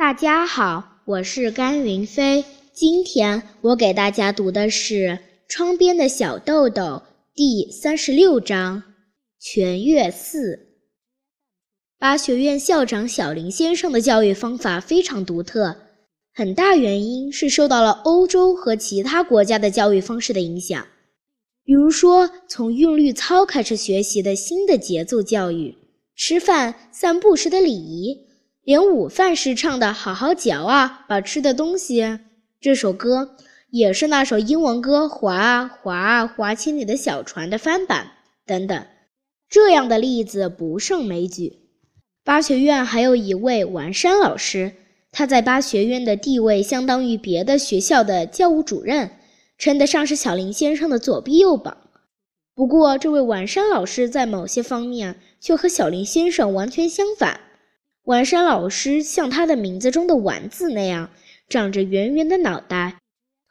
大家好，我是甘云飞。今天我给大家读的是《窗边的小豆豆》第三十六章《全月寺》。巴学院校长小林先生的教育方法非常独特，很大原因是受到了欧洲和其他国家的教育方式的影响。比如说，从韵律操开始学习的新的节奏教育，吃饭、散步时的礼仪。连午饭时唱的“好好嚼啊，把吃的东西”这首歌，也是那首英文歌“划啊划啊划千里的小船”的翻版等等，这样的例子不胜枚举。巴学院还有一位王山老师，他在巴学院的地位相当于别的学校的教务主任，称得上是小林先生的左臂右膀。不过，这位王山老师在某些方面却和小林先生完全相反。丸山老师像他的名字中的“丸”字那样，长着圆圆的脑袋，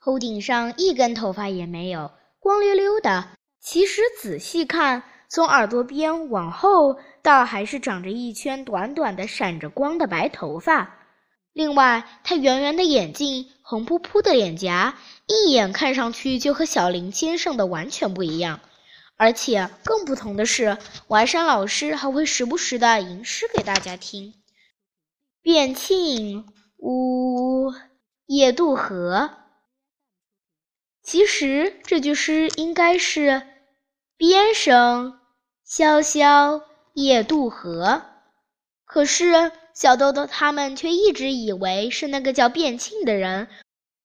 头顶上一根头发也没有，光溜溜的。其实仔细看，从耳朵边往后，倒还是长着一圈短短的、闪着光的白头发。另外，他圆圆的眼睛、红扑扑的脸颊，一眼看上去就和小林先生的完全不一样。而且更不同的是，丸山老师还会时不时的吟诗给大家听。便磬呜，夜渡河。其实这句诗应该是边声萧萧夜渡河，可是小豆豆他们却一直以为是那个叫卞庆的人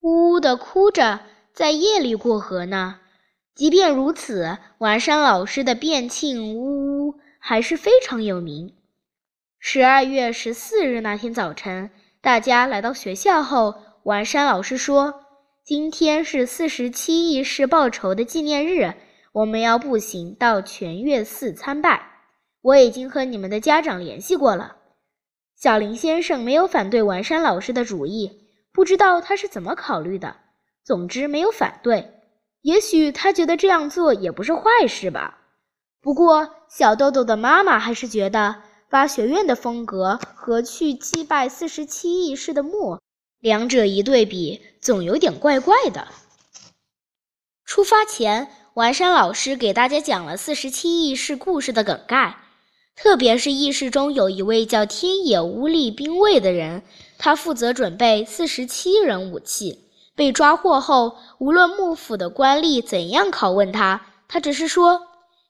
呜呜的哭着在夜里过河呢。即便如此，完山老师的卞庆呜呜还是非常有名。十二月十四日那天早晨，大家来到学校后，完山老师说：“今天是四十七义士报仇的纪念日，我们要步行到全月寺参拜。我已经和你们的家长联系过了。”小林先生没有反对完山老师的主意，不知道他是怎么考虑的。总之没有反对，也许他觉得这样做也不是坏事吧。不过小豆豆的妈妈还是觉得。巴学院的风格和去祭拜四十七义士的墓，两者一对比，总有点怪怪的。出发前，完山老师给大家讲了四十七义士故事的梗概，特别是义士中有一位叫天野乌力兵卫的人，他负责准备四十七人武器。被抓获后，无论幕府的官吏怎样拷问他，他只是说：“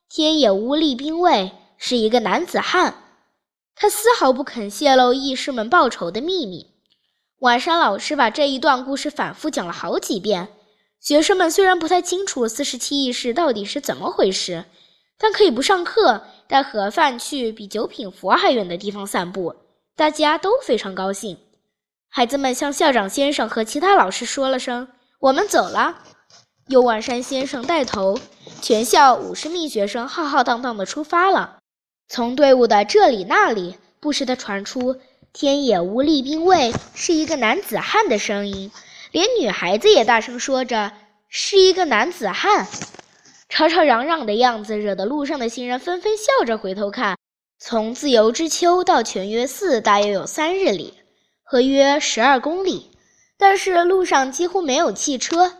天野乌力兵卫是一个男子汉。”他丝毫不肯泄露义士们报仇的秘密。晚上，老师把这一段故事反复讲了好几遍。学生们虽然不太清楚四十七义士到底是怎么回事，但可以不上课，带盒饭去比九品佛还远的地方散步，大家都非常高兴。孩子们向校长先生和其他老师说了声“我们走了”，由万山先生带头，全校五十名学生浩浩荡荡地出发了。从队伍的这里那里不时地传出“天野无力兵卫是一个男子汉”的声音，连女孩子也大声说着“是一个男子汉”，吵吵嚷嚷的样子惹得路上的行人纷纷笑着回头看。从自由之丘到泉岳寺大约有三日里，合约十二公里，但是路上几乎没有汽车。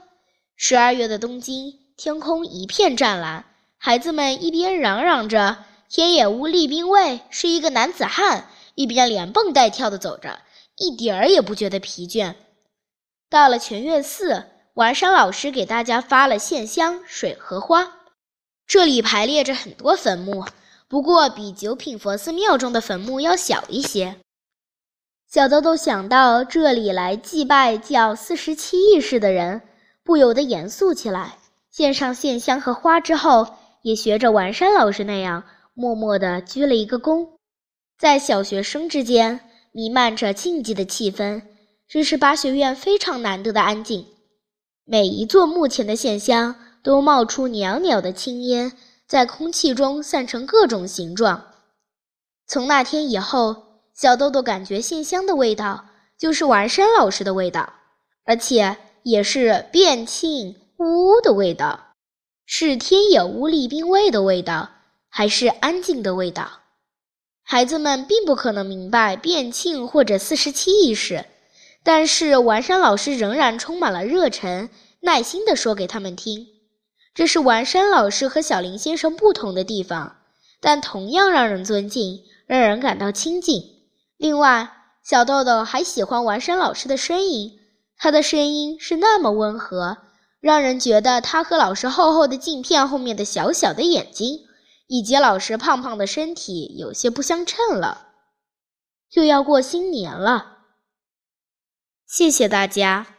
十二月的东京，天空一片湛蓝，孩子们一边嚷嚷着。天野无力兵卫是一个男子汉，一边连蹦带跳地走着，一点儿也不觉得疲倦。到了全月寺，完山老师给大家发了线香、水和花。这里排列着很多坟墓，不过比九品佛寺庙中的坟墓要小一些。小豆豆想到这里来祭拜叫四十七义士的人，不由得严肃起来。献上线香和花之后，也学着完山老师那样。默默地鞠了一个躬，在小学生之间弥漫着禁忌的气氛，这是八学院非常难得的安静。每一座墓前的线香都冒出袅袅的青烟，在空气中散成各种形状。从那天以后，小豆豆感觉线香的味道就是完山老师的味道，而且也是变庆呜呜的味道，是天野乌力兵卫的味道。还是安静的味道。孩子们并不可能明白变庆或者四十七意思，但是完山老师仍然充满了热忱，耐心地说给他们听。这是完山老师和小林先生不同的地方，但同样让人尊敬，让人感到亲近。另外，小豆豆还喜欢完山老师的声音，他的声音是那么温和，让人觉得他和老师厚厚的镜片后面的小小的眼睛。以及老师胖胖的身体有些不相称了，又要过新年了。谢谢大家。